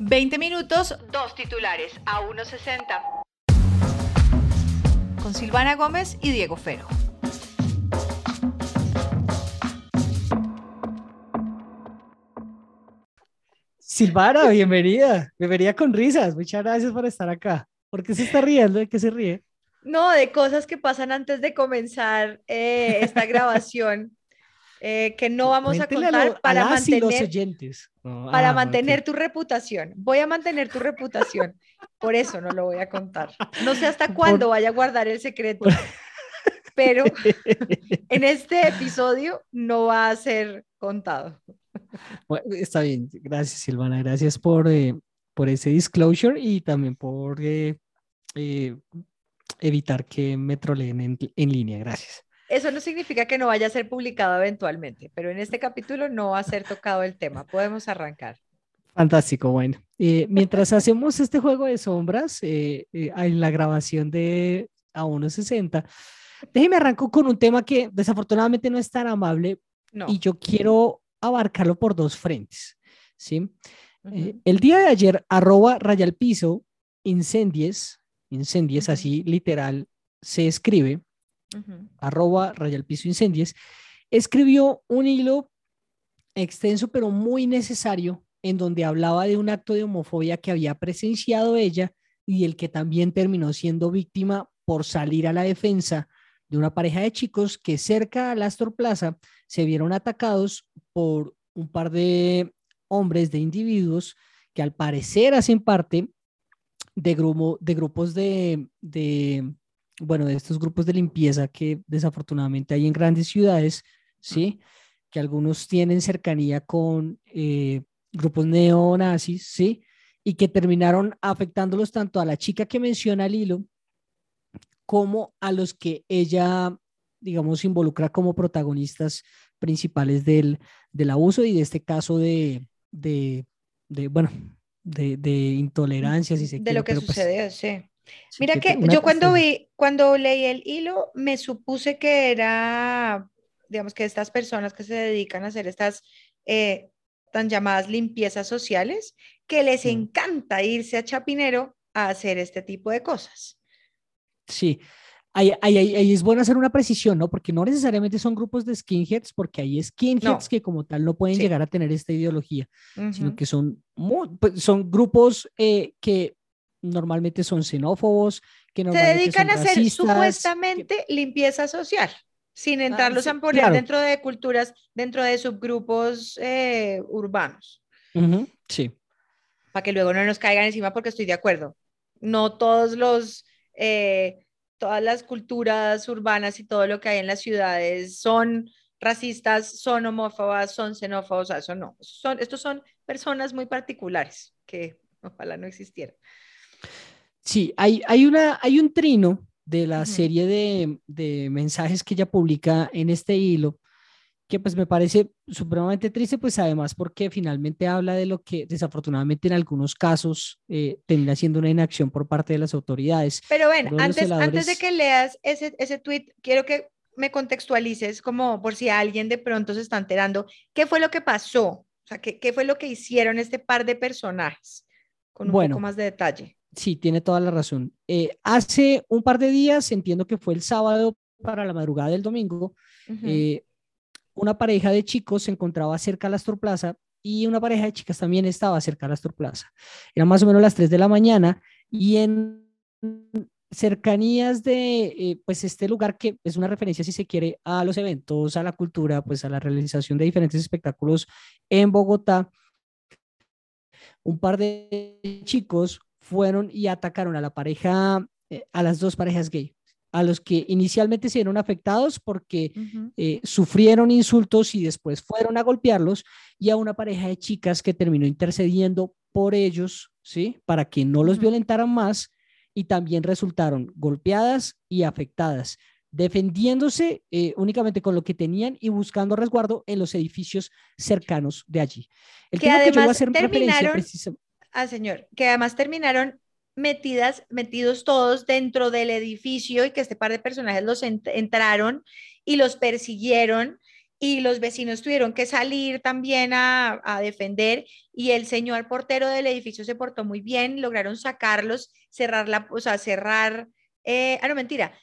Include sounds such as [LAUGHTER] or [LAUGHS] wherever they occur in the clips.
20 minutos, dos titulares a 1.60. Con Silvana Gómez y Diego Fero. Silvana, bienvenida. Bienvenida con risas. Muchas gracias por estar acá. ¿Por qué se está riendo? ¿De qué se ríe? No, de cosas que pasan antes de comenzar eh, esta [LAUGHS] grabación. Eh, que no vamos a contar para mantener, los oyentes. para ah, mantener tu reputación. Voy a mantener tu reputación. Por eso no lo voy a contar. No sé hasta cuándo vaya a guardar el secreto. Pero [LAUGHS] en este episodio no va a ser contado. está bien. Gracias, Silvana. Gracias por, eh, por ese disclosure y también por eh, evitar que me troleen en, en línea. Gracias. Eso no significa que no vaya a ser publicado eventualmente, pero en este capítulo no va a ser tocado el tema. Podemos arrancar. Fantástico, bueno. Eh, mientras hacemos este juego de sombras eh, eh, en la grabación de a 1.60, déjeme arranco con un tema que desafortunadamente no es tan amable y yo quiero abarcarlo por dos frentes. ¿sí? el día de ayer, arroba rayal piso, incendies, incendies, así literal se escribe, arroba rayal piso incendies, escribió un hilo extenso pero muy necesario en donde hablaba de un acto de homofobia que había presenciado ella y el que también terminó siendo víctima por salir a la defensa de una pareja de chicos que cerca a Astor Plaza se vieron atacados por un par de hombres, de individuos que al parecer hacen parte de, de grupos de, bueno, de estos grupos de limpieza que desafortunadamente hay en grandes ciudades, ¿sí? Que algunos tienen cercanía con eh, grupos neonazis, ¿sí? Y que terminaron afectándolos tanto a la chica que menciona Lilo como a los que ella, digamos, involucra como protagonistas principales del, del abuso y de este caso de, de, de bueno, de, de, intolerancia, si se De lo que pues sucede, sí. Mira que, yo cuando vi, cuando leí el hilo, me supuse que era, digamos que estas personas que se dedican a hacer estas eh, tan llamadas limpiezas sociales, que les mm. encanta irse a Chapinero a hacer este tipo de cosas. Sí, ahí, ahí, es bueno hacer una precisión, ¿no? Porque no necesariamente son grupos de skinheads, porque hay skinheads que como tal no pueden llegar a tener esta ideología, sino que son, pues, son grupos eh, que normalmente son xenófobos, que se dedican a hacer supuestamente limpieza social, sin ah, entrarlos a poner dentro de culturas, dentro de subgrupos eh, urbanos. sí. Para que luego no nos caigan encima porque estoy de acuerdo. No todos los, eh, todas las culturas urbanas y todo lo que hay en las ciudades son racistas, son homófobas, son xenófobos, eso no. Son, estos son personas muy particulares que ojalá no existieran. Sí, hay, hay, una, hay un trino de la serie de, de, mensajes que ella publica en este hilo, que pues me parece supremamente triste, pues además porque finalmente habla de lo que desafortunadamente en algunos casos eh, termina siendo una inacción por parte de las autoridades. Pero bueno, antes, antes de que leas ese, ese tweet, quiero que me contextualices como por si alguien de pronto se está enterando, ¿qué fue lo que pasó? O sea, ¿qué, qué fue lo que hicieron este par de personajes? Con un poco más de detalle. Sí, tiene toda la razón. Eh, hace un par de días, entiendo que fue el sábado para la madrugada del domingo, eh, una pareja de chicos se encontraba cerca de la Astor Plaza y una pareja de chicas también estaba cerca de la Astor Plaza. Eran más o menos las 3 de la mañana y en cercanías de eh, pues este lugar que es una referencia si se quiere a los eventos, a la cultura, pues a la realización de diferentes espectáculos en Bogotá. Un par de chicos fueron y atacaron a la pareja, eh, a las dos parejas gay, a los que inicialmente se vieron afectados porque eh, sufrieron insultos y después fueron a golpearlos, y a una pareja de chicas que terminó intercediendo por ellos, ¿sí? Para que no los violentaran más y también resultaron golpeadas y afectadas defendiéndose eh, únicamente con lo que tenían y buscando resguardo en los edificios cercanos de allí. El que además que yo voy a hacer terminaron, Ah, señor, que además terminaron metidas, metidos todos dentro del edificio y que este par de personajes los entraron y los persiguieron y los vecinos tuvieron que salir también a, a, defender y el señor portero del edificio se portó muy bien, lograron sacarlos, cerrar la, o sea, cerrar, eh, ah, no, mentira,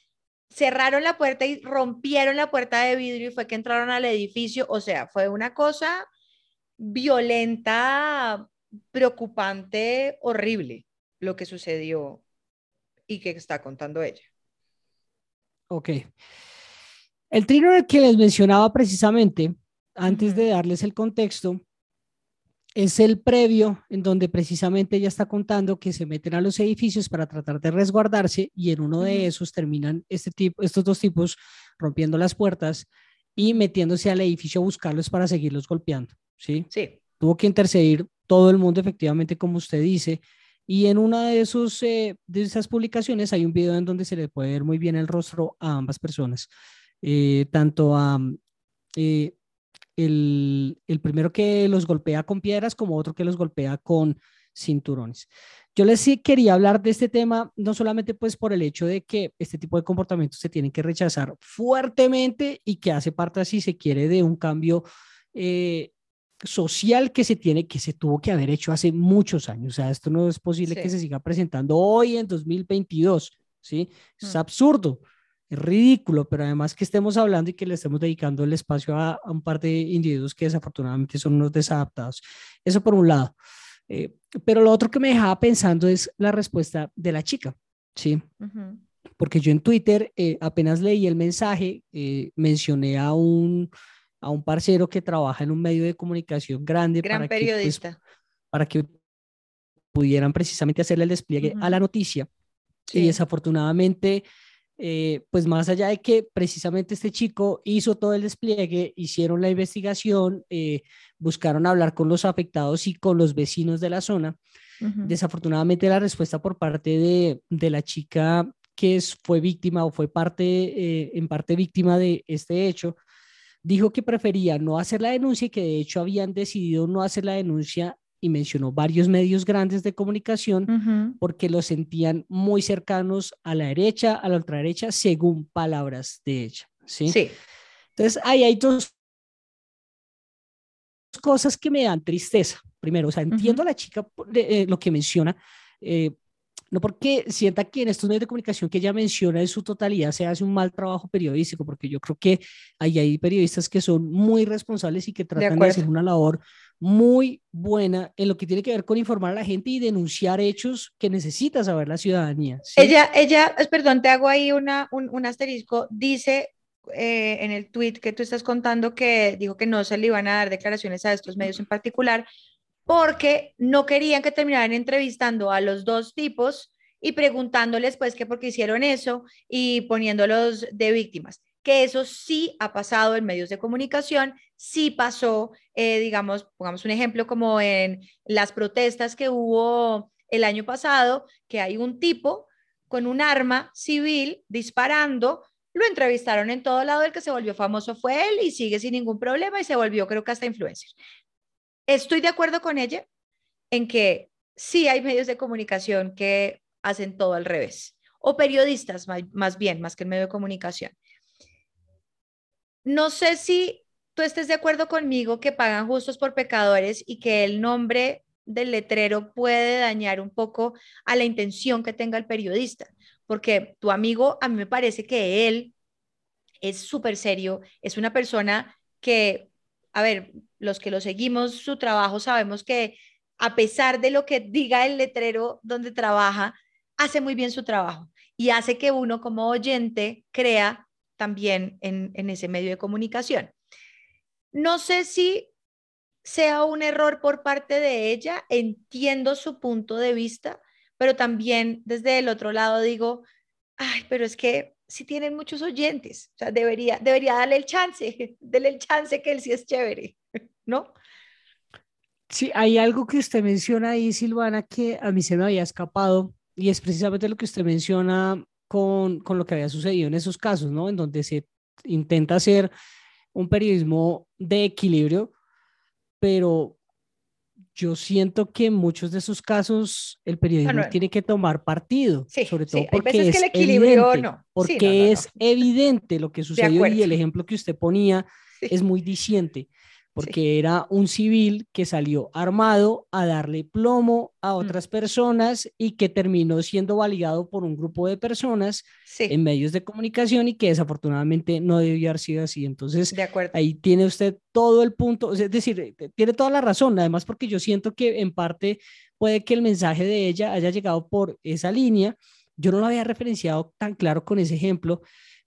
cerraron la puerta y rompieron la puerta de vidrio y fue que entraron al edificio, o sea, fue una cosa violenta, preocupante, horrible lo que sucedió y que está contando ella. Ok. El trino que les mencionaba precisamente, antes de darles el contexto, es el previo en donde precisamente ella está contando que se meten a los edificios para tratar de resguardarse y en uno de esos terminan este tipo, estos dos tipos rompiendo las puertas y metiéndose al edificio a buscarlos para seguirlos golpeando. ¿sí? Sí. Tuvo que interceder todo el mundo, efectivamente, como usted dice. Y en una de, esos, eh, de esas publicaciones hay un video en donde se le puede ver muy bien el rostro a ambas personas. Eh, tanto a eh, el, el, primero que los golpea con piedras como otro que los golpea con cinturones. Yo les quería hablar de este tema, no solamente pues por el hecho de que este tipo de comportamientos se tienen que rechazar fuertemente y que hace parte, así se quiere, de un cambio eh, social que se tiene, que se tuvo que haber hecho hace muchos años. O sea, esto no es posible sí. que se siga presentando hoy en 2022, ¿sí? Es mm. absurdo es ridículo, pero además que estemos hablando y que le estemos dedicando el espacio a, a un par de individuos que desafortunadamente son unos desadaptados. Eso por un lado. Eh, pero lo otro que me dejaba pensando es la respuesta de la chica, ¿sí? Uh -huh. Porque yo en Twitter eh, apenas leí el mensaje, eh, mencioné a un, a un parcero que trabaja en un medio de comunicación grande. Gran para periodista. Que, pues, para que pudieran precisamente hacerle el despliegue uh -huh. a la noticia. Sí. Y desafortunadamente eh, pues más allá de que precisamente este chico hizo todo el despliegue, hicieron la investigación, eh, buscaron hablar con los afectados y con los vecinos de la zona. Uh -huh. Desafortunadamente la respuesta por parte de, de la chica que es, fue víctima o fue parte, eh, en parte víctima de este hecho, dijo que prefería no hacer la denuncia y que de hecho habían decidido no hacer la denuncia y mencionó varios medios grandes de comunicación uh -huh. porque los sentían muy cercanos a la derecha, a la ultraderecha, según palabras de ella. Sí. sí. Entonces, ahí hay dos cosas que me dan tristeza. Primero, o sea, entiendo uh -huh. a la chica eh, lo que menciona, eh, no porque sienta que en estos medios de comunicación que ella menciona en su totalidad se hace un mal trabajo periodístico, porque yo creo que ahí hay periodistas que son muy responsables y que tratan de, de hacer una labor muy buena en lo que tiene que ver con informar a la gente y denunciar hechos que necesita saber la ciudadanía. ¿sí? Ella, ella, perdón, te hago ahí una, un, un asterisco, dice eh, en el tweet que tú estás contando que dijo que no se le iban a dar declaraciones a estos medios en particular porque no querían que terminaran entrevistando a los dos tipos y preguntándoles pues que por qué hicieron eso y poniéndolos de víctimas que eso sí ha pasado en medios de comunicación, sí pasó, eh, digamos, pongamos un ejemplo como en las protestas que hubo el año pasado, que hay un tipo con un arma civil disparando, lo entrevistaron en todo lado, el que se volvió famoso fue él y sigue sin ningún problema y se volvió creo que hasta influencer. Estoy de acuerdo con ella en que sí hay medios de comunicación que hacen todo al revés, o periodistas más bien, más que el medio de comunicación. No sé si tú estés de acuerdo conmigo que pagan justos por pecadores y que el nombre del letrero puede dañar un poco a la intención que tenga el periodista, porque tu amigo, a mí me parece que él es súper serio, es una persona que, a ver, los que lo seguimos, su trabajo, sabemos que a pesar de lo que diga el letrero donde trabaja, hace muy bien su trabajo y hace que uno como oyente crea también en, en ese medio de comunicación. No sé si sea un error por parte de ella, entiendo su punto de vista, pero también desde el otro lado digo, ay, pero es que si tienen muchos oyentes, o sea, debería, debería darle el chance, [LAUGHS] darle el chance que él sí es chévere, [LAUGHS] ¿no? Sí, hay algo que usted menciona ahí, Silvana, que a mí se me había escapado y es precisamente lo que usted menciona con, con, lo que había sucedido en esos casos, ¿no? En donde se intenta hacer un periodismo de equilibrio, pero yo siento que en muchos de esos casos el periodismo tiene que tomar partido, sí, sobre todo sí. porque es que el equilibrio evidente, no. porque sí, es evidente lo que sucedió y el ejemplo que usted ponía es muy diciente porque era un civil que salió armado a darle plomo a Mm. otras personas y que terminó siendo validado por un grupo de personas Sí, en medios de comunicación y que desafortunadamente no debió haber sido así. Entonces, de acuerdo. ahí tiene usted todo el punto, es decir, eh, tiene toda la razón, además porque yo siento que en parte puede que el mensaje de ella haya llegado por esa línea. Yo no lo había referenciado tan claro con ese ejemplo,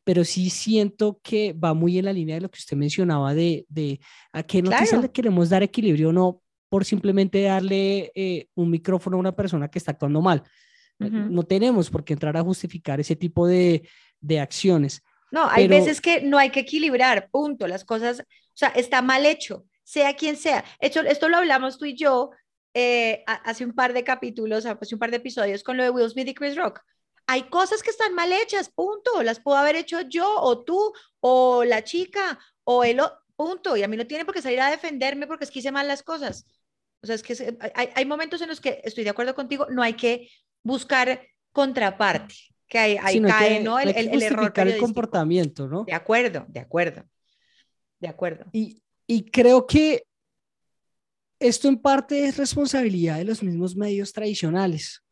pero sí siento que va muy en la línea de lo que usted mencionaba de, de a qué noticias Claro. le queremos dar equilibrio o no por simplemente darle eh, un micrófono a una persona que está actuando mal. Eh. No tenemos por qué entrar a justificar ese tipo de, de acciones. No, hay Pero- veces que no hay que equilibrar, punto. Las cosas, o sea, está mal hecho, sea quien sea. Hecho, esto lo hablamos tú y yo eh, hace un par de capítulos, hace un par de episodios con lo de Will Smith y Chris Rock. Hay cosas que están mal hechas, punto. Las puedo haber hecho yo o tú o la chica o él, punto. Y a mí no tiene por qué salir a defenderme porque es que hice mal las cosas. O sea, es que hay, hay momentos en los que estoy de acuerdo contigo, no hay que buscar contraparte, que ahí, cae, que- ¿no? El, hay que el- el error el comportamiento, ¿no? De acuerdo, de acuerdo, de acuerdo. Y, y creo que esto en parte es responsabilidad de los mismos medios tradicionales,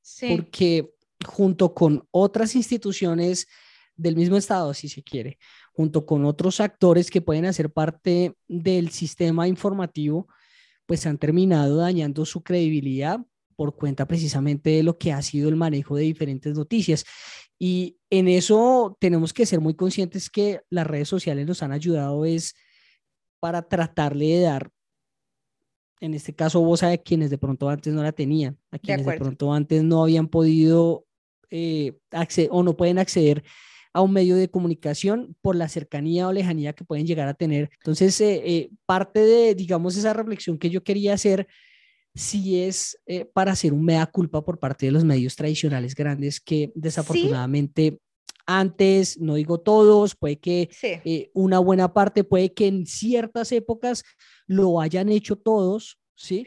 Sí, porque junto con otras instituciones del mismo Estado, si se quiere, junto con otros actores que pueden hacer parte del sistema informativo, pues han terminado dañando su credibilidad por cuenta precisamente de lo que ha sido el manejo de diferentes noticias. Y en eso tenemos que ser muy conscientes que las redes sociales nos han ayudado es para tratarle de dar, en este caso, voz a quienes de pronto antes no la tenían, a quienes de, acuerdo. pronto antes no habían podido eh, o no pueden acceder a un medio de comunicación por la cercanía o lejanía que pueden llegar a tener. Entonces, eh, eh, parte de, digamos, esa reflexión que yo quería hacer, sí es eh, para hacer un mea culpa por parte de los medios tradicionales grandes que desafortunadamente antes, no digo todos, puede que sí, una buena parte, puede que en ciertas épocas lo hayan hecho todos, ¿sí?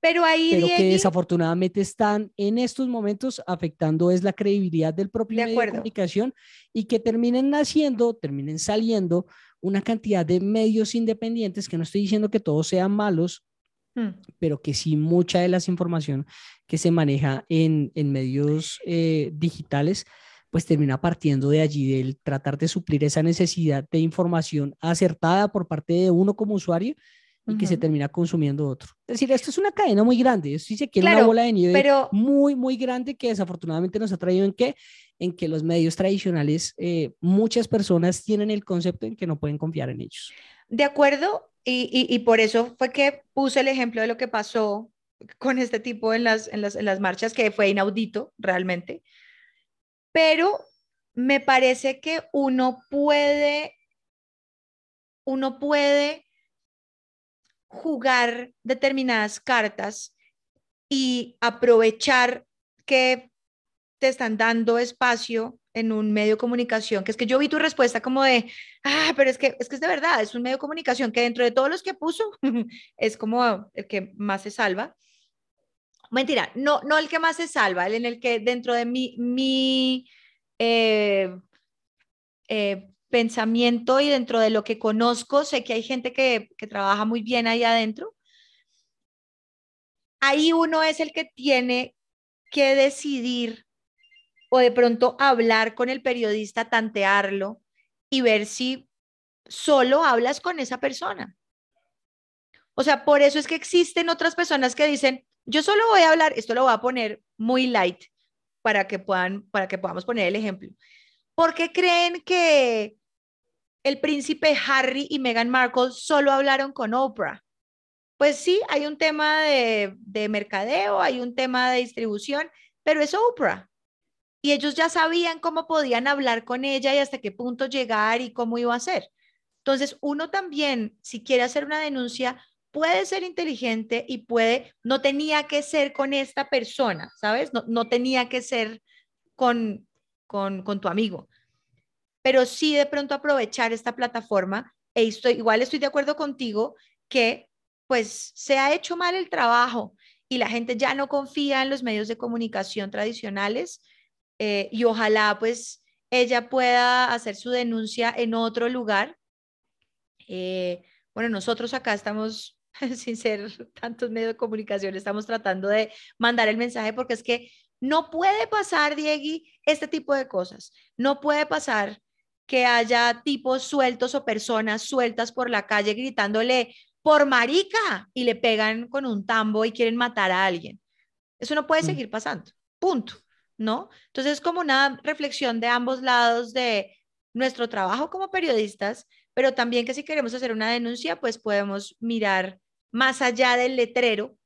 Pero ahí, pero que Diegui, desafortunadamente están en estos momentos afectando es la credibilidad del propio De medio de comunicación y que terminen naciendo, terminen saliendo una cantidad de medios independientes, que no estoy diciendo que todos sean malos, Hmm, pero que sí mucha de la información que se maneja en, en medios eh, digitales, pues termina partiendo de allí, del tratar de suplir esa necesidad de información acertada por parte de uno como usuario y que se termina consumiendo otro. Es decir, esto es una cadena muy grande, esto sí se quiere una Claro, bola de nieve pero- muy, muy grande que desafortunadamente nos ha traído en que, en que los medios tradicionales, eh, muchas personas tienen el concepto en que no pueden confiar en ellos. de acuerdo, y, y, y por eso fue que puse el ejemplo de lo que pasó con este tipo en las, en las, en las marchas, que fue inaudito realmente. Pero me parece que uno puede, uno puede jugar determinadas cartas y aprovechar que te están dando espacio en un medio de comunicación, que es que yo vi tu respuesta como de, ah, pero es que es que es de verdad, es un medio de comunicación que dentro de todos los que puso [LAUGHS] es como el que más se salva. Mentira, no, no el que más se salva, el en el que dentro de mi, mi eh, eh, pensamiento y dentro de lo que conozco, sé que hay gente que, que trabaja muy bien ahí adentro. Ahí uno es el que tiene que decidir o de pronto hablar con el periodista, tantearlo y ver si solo hablas con esa persona. O sea, por eso es que existen otras personas que dicen, yo solo voy a hablar, esto lo voy a poner muy light para que puedan, para que podamos poner el ejemplo. ¿Por qué creen que el príncipe Harry y Meghan Markle solo hablaron con Oprah? Pues sí, hay un tema de, de mercadeo, hay un tema de distribución, pero es Oprah y ellos ya sabían cómo podían hablar con ella y hasta qué punto llegar y cómo iba a ser. Entonces, uno también, si quiere hacer una denuncia, puede ser inteligente y puede, no tenía que ser con esta persona, ¿sabes? No, no tenía que ser con, con, con tu amigo, pero sí de pronto aprovechar esta plataforma. E estoy, igual estoy de acuerdo contigo que pues se ha hecho mal el trabajo y la gente ya no confía en los medios de comunicación tradicionales eh, y ojalá pues ella pueda hacer su denuncia en otro lugar Eh, bueno, nosotros acá estamos, [LAUGHS] sin ser tantos medios de comunicación, estamos tratando de mandar el mensaje porque es que no puede pasar, Diegui, este tipo de cosas. No puede pasar que haya tipos sueltos o personas sueltas por la calle gritándole por marica y le pegan con un tambo y quieren matar a alguien. Eso no puede mm. seguir pasando. Punto. ¿No? Entonces es como una reflexión de ambos lados de nuestro trabajo como periodistas, pero también que si queremos hacer una denuncia, pues podemos mirar más allá del letrero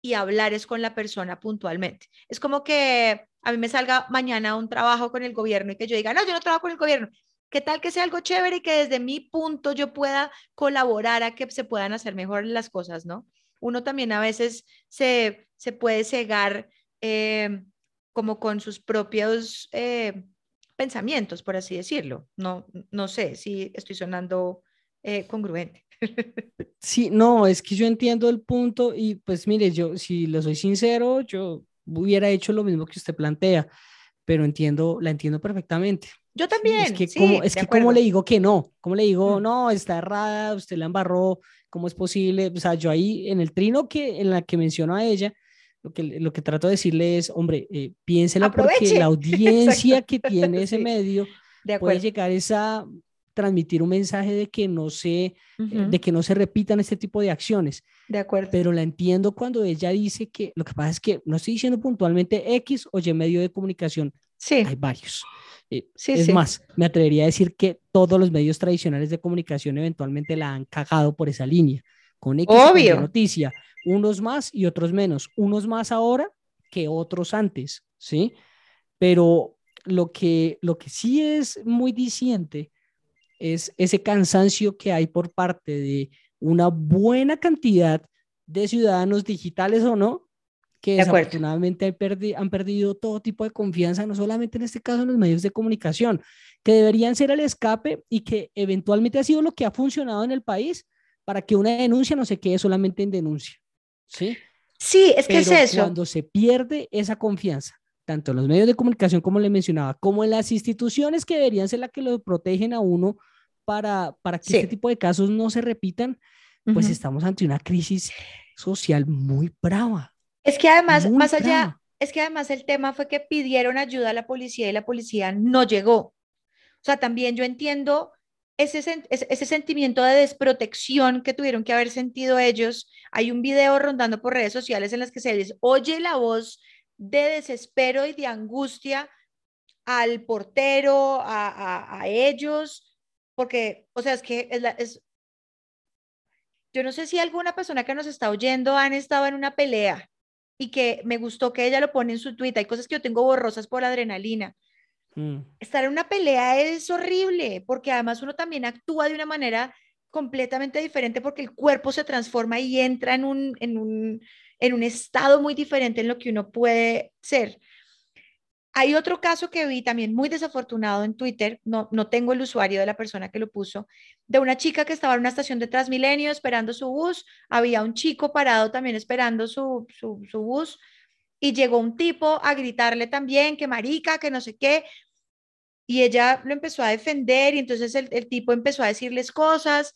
y hablar es con la persona puntualmente. Es como que a mí me salga mañana un trabajo con el gobierno y que yo diga, no, yo no trabajo con el gobierno. ¿Qué tal que sea algo chévere y que desde mi punto yo pueda colaborar a que se puedan hacer mejor las cosas, ¿no? Uno también a veces se, se puede cegar eh, como con sus propios eh, pensamientos, por así decirlo. No, no sé si estoy sonando eh, congruente. [LAUGHS] Sí, no, es que yo entiendo el punto y pues mire, yo si lo soy sincero, yo hubiera hecho lo mismo que usted plantea, pero entiendo, la entiendo perfectamente. Yo también. es que, como, es que ¿cómo le digo que no? ¿Cómo le digo, mm. no, está errada, usted la embarró, ¿cómo es posible? O sea, yo ahí en el trino que, en la que menciono a ella, lo que, lo que trato de decirle es, hombre, eh, piénsela porque la [LAUGHS] audiencia que tiene ese [LAUGHS] medio puede llegar a transmitir un mensaje de que no se, eh, de que no se repitan este tipo de acciones. De acuerdo. Pero la entiendo cuando ella dice que lo que pasa es que no estoy diciendo puntualmente X o Y medio de comunicación. Sí. Hay varios. Eh, es más, me atrevería a decir que todos los medios tradicionales de comunicación eventualmente la han cagado por esa línea, con X Obvio. noticia, unos más y otros menos, unos más ahora que otros antes, ¿sí? Pero lo que, lo que sí es muy diciente es ese cansancio que hay por parte de una buena cantidad de ciudadanos digitales o no, que desafortunadamente han, perdido todo tipo de confianza, no solamente en este caso en los medios de comunicación, que deberían ser el escape y que eventualmente ha sido lo que ha funcionado en el país para que una denuncia no se quede solamente en denuncia. Sí, sí es que es eso. Cuando se pierde esa confianza, tanto en los medios de comunicación, como le mencionaba, como en las instituciones que deberían ser las que lo protegen a uno para, para que este tipo de casos no se repitan, pues estamos ante una crisis social muy brava. Es que además, más allá, es que además el tema fue que pidieron ayuda a la policía y la policía no llegó. O sea, también yo entiendo ese, ese, sentimiento de desprotección que tuvieron que haber sentido ellos. Hay un video rondando por redes sociales en las que se les oye la voz de desespero y de angustia al portero, a, a, ellos, porque, o sea, es que es, es, yo no sé si alguna persona que nos está oyendo han estado en una pelea y que me gustó que ella lo pone en su tweet. Hay cosas que yo tengo borrosas por adrenalina. Mm. Estar en una pelea es horrible porque además uno también actúa de una manera completamente diferente porque el cuerpo se transforma y entra en un, en un, en un estado muy diferente en lo que uno puede ser. Hay otro caso que vi también muy desafortunado en Twitter, no, no tengo el usuario de la persona que lo puso, de una chica que estaba en una estación de Transmilenio esperando su bus, había un chico parado también esperando su, su, su bus y llegó un tipo a gritarle también que marica, que no sé qué, y ella lo empezó a defender y entonces el, el tipo empezó a decirles cosas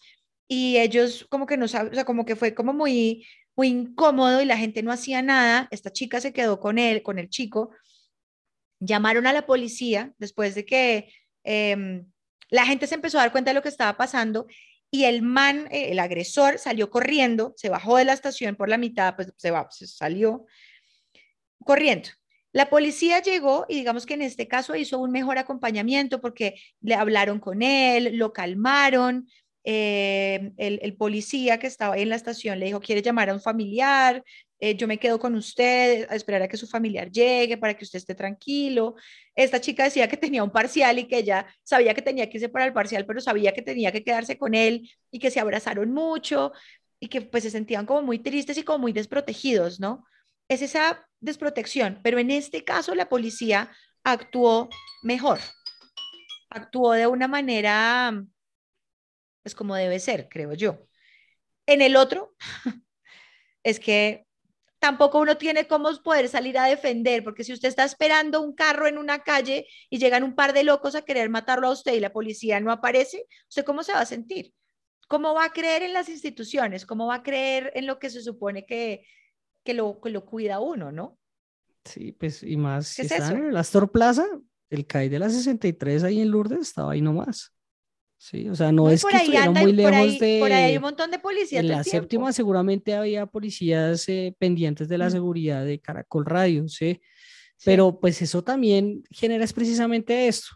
y ellos como que no o sea, como que fue como muy, muy incómodo y la gente no hacía nada, esta chica se quedó con él, con el chico llamaron a la policía después de que em, la gente se empezó a dar cuenta de lo que estaba pasando y el man, eh, el agresor, salió corriendo, se bajó de la estación por la mitad, pues se, va, se salió corriendo. La policía llegó y digamos que en este caso hizo un mejor acompañamiento porque le hablaron con él, lo calmaron. Eh, el, el, policía que estaba en la estación le dijo, ¿quiere llamar a un familiar? Eh, yo me quedo con usted a esperar a que su familiar llegue para que usted esté tranquilo. Esta chica decía que tenía un parcial y que ella sabía que tenía que irse para el parcial, pero sabía que tenía que quedarse con él y que se abrazaron mucho y que pues se sentían como muy tristes y como muy desprotegidos, ¿no? Es esa desprotección, pero en este caso la policía actuó mejor, actuó de una manera, pues como debe ser, creo yo. En el otro, [LAUGHS] es que tampoco uno tiene cómo poder salir a defender, porque si usted está esperando un carro en una calle y llegan un par de locos a querer matarlo a usted y la policía no aparece, ¿usted cómo se va a sentir? ¿cómo va a creer en las instituciones? ¿Cómo va a creer en lo que se supone que, que, lo, que lo cuida uno, no? Sí, pues y más, ¿Qué si es están eso? en el Astor Plaza, el CAI de la 63 ahí en Lourdes estaba ahí nomás. Sí, o sea, no, No, es que ahí estuvieran anda, muy y por lejos ahí, de... por ahí hay un montón de policías En la tiempo. séptima seguramente había policías eh, pendientes de la Mm. seguridad de Caracol Radio, ¿sí? Sí. Pero pues eso también genera es precisamente esto,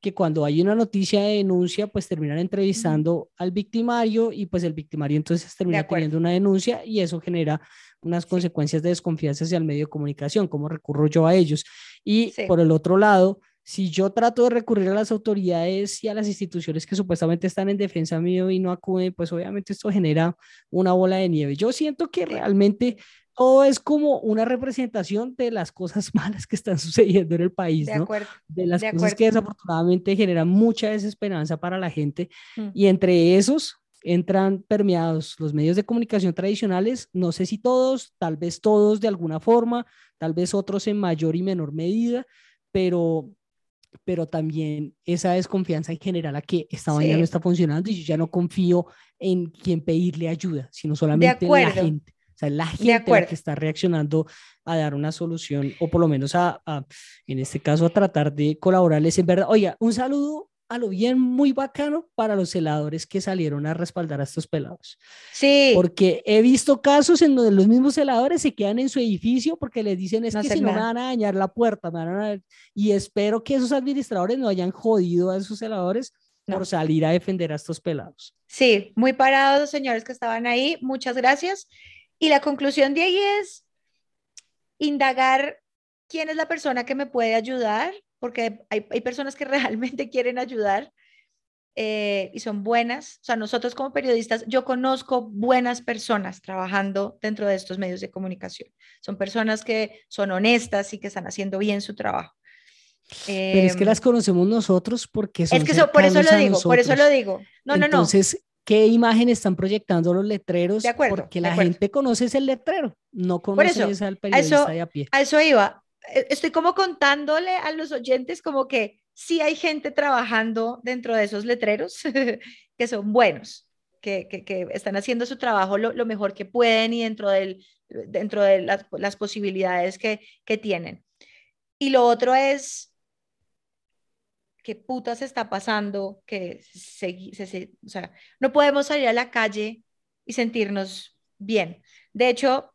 que cuando hay una noticia de denuncia, pues terminan entrevistando al victimario y pues el victimario entonces termina teniendo una denuncia y eso genera unas Sí. consecuencias de desconfianza hacia el medio de comunicación, cómo recurro yo a ellos. Y Sí. por el otro lado, si yo trato de recurrir a las autoridades y a las instituciones que supuestamente están en defensa mío y no acuden, pues obviamente esto genera una bola de nieve. Yo siento que realmente todo es como una representación de las cosas [LAUGHS] malas que están sucediendo en el país, De ¿no? acuerdo. De las de cosas que desafortunadamente generan mucha desesperanza para la gente Mm. y entre esos entran permeados los medios de comunicación tradicionales, no sé si todos, tal vez todos de alguna forma, tal vez otros en mayor y menor medida, pero pero también esa desconfianza en general a que esta vaina Sí. no está funcionando y yo ya no confío en quien pedirle ayuda, sino solamente en la gente. O sea, la gente la que está reaccionando a dar una solución o por lo menos a, a, en este caso, a tratar de colaborarles en verdad. Oiga, un saludo a lo bien muy bacano para los celadores que salieron a respaldar a estos pelados. Sí, Porque he visto casos en donde los mismos celadores se quedan en su edificio porque les dicen es No que si no me van a dañar la puerta, me van a... y espero que esos administradores no hayan jodido a esos celadores No. por salir a defender a estos pelados. sí, muy parados los señores que estaban ahí. Muchas gracias. Y la conclusión de ahí es indagar quién es la persona que me puede ayudar, porque hay, hay personas que [LAUGHS] realmente quieren ayudar eh, y son buenas. O sea, nosotros como periodistas, yo conozco buenas personas trabajando dentro de estos medios de comunicación. Son personas que son honestas y que están haciendo bien su trabajo. Pero es que Em, las conocemos nosotros porque son es que eso, por eso lo digo, por eso lo digo. No, no, no. Entonces, ¿qué imagen están proyectando los letreros? De acuerdo, porque de la acuerdo. gente conoce ese letrero, no conoce eso, al a periodista eso- de a pie. A eso iba. E- Estoy como contándole a los oyentes como que sí hay gente trabajando dentro de esos letreros [LAUGHS] que son buenos, que, que- están haciendo su trabajo lo, mejor que pueden y dentro, del, dentro de las, las posibilidades que, que tienen. Y lo otro es qué putas está pasando, que se, se- se- o sea, no podemos salir a la calle y sentirnos bien. De hecho,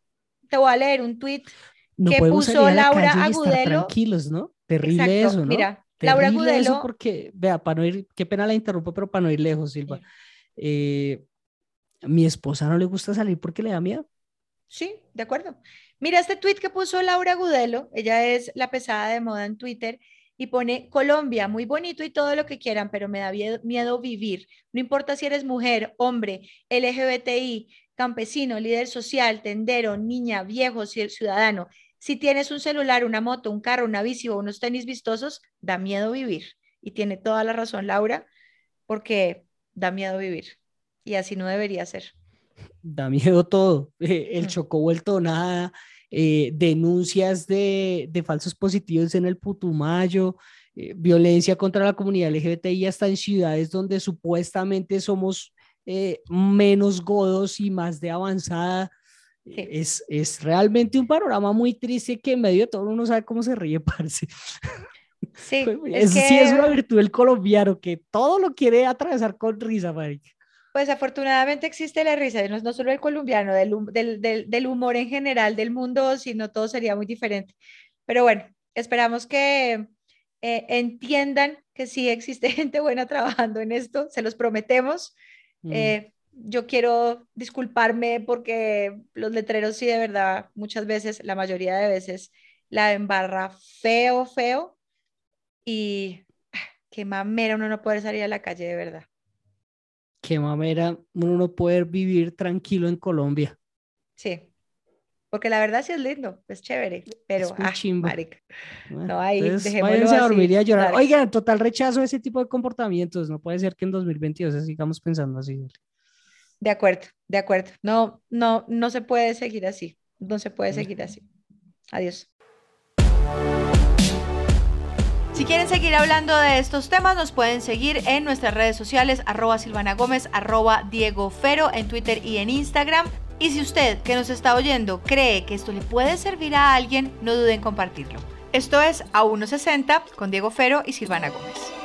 te voy a leer un tweet No que podemos puso salir a la Laura calle y estar Agudelo. tranquilos, ¿no? Terrible Exacto, eso, ¿no? Mira, Laura Terrible eso Agudelo, porque, vea, para no ir, qué pena la interrumpo, pero para no ir lejos, Silva. Sí. eh, mi esposa no le gusta salir porque le da miedo. sí, de acuerdo. Mira este tweet que puso Laura Agudelo, ella es la pesada de moda en Twitter y pone Colombia, muy bonito y todo lo que quieran, pero me da miedo, vivir. No importa si eres mujer, hombre, LGBTI, campesino, líder social, tendero, niña, viejo, ci- ciudadano. Si tienes un celular, una moto, un carro, una bici o unos tenis vistosos, da miedo vivir. Y tiene toda la razón Laura, porque da miedo vivir. Y así no debería ser. Da miedo todo. [LAUGHS] eh, el chocó vuelto nada, eh, denuncias de, de falsos positivos en el Putumayo, eh, violencia contra la comunidad LGBTI hasta en ciudades donde supuestamente somos eh, menos godos y más de avanzada. Sí. Es, es realmente un panorama muy triste que en medio de todo uno no sabe cómo se ríe, [LAUGHS] parce. Sí, Eso es sí es una que, virtud del colombiano, que todo lo quiere atravesar con risa, marica. pues afortunadamente existe la risa, no, no solo el colombiano, del, del, del, del humor en general del mundo, sino todo sería muy diferente. Pero bueno, esperamos que eh, entiendan que sí existe [LAUGHS] gente buena trabajando en esto, se los prometemos. Mm. Eh, yo quiero disculparme porque los letreros sí de verdad muchas veces, la mayoría de veces, la embarra feo, feo y ah, qué mamera uno no poder salir a la calle de verdad. Qué mamera uno no poder vivir tranquilo en Colombia. Sí, porque la verdad sí es lindo, es chévere, pero muy ah, marica, Bueno, No, ahí, entonces váyanse a dormir y a llorar. Oigan, total rechazo a ese tipo de comportamientos. No puede ser que en 2022 sigamos pensando así. De acuerdo, de acuerdo. No, no, no se puede seguir así, no se puede seguir así. Adiós. Si quieren seguir hablando de estos temas, nos pueden seguir en nuestras redes sociales, arroba Silvana Gómez, arroba Diego Fero, en Twitter y en Instagram. Y si usted que nos está oyendo cree que esto le puede servir a alguien, no duden en compartirlo. Esto es A160 con Diego Fero y Silvana Gómez.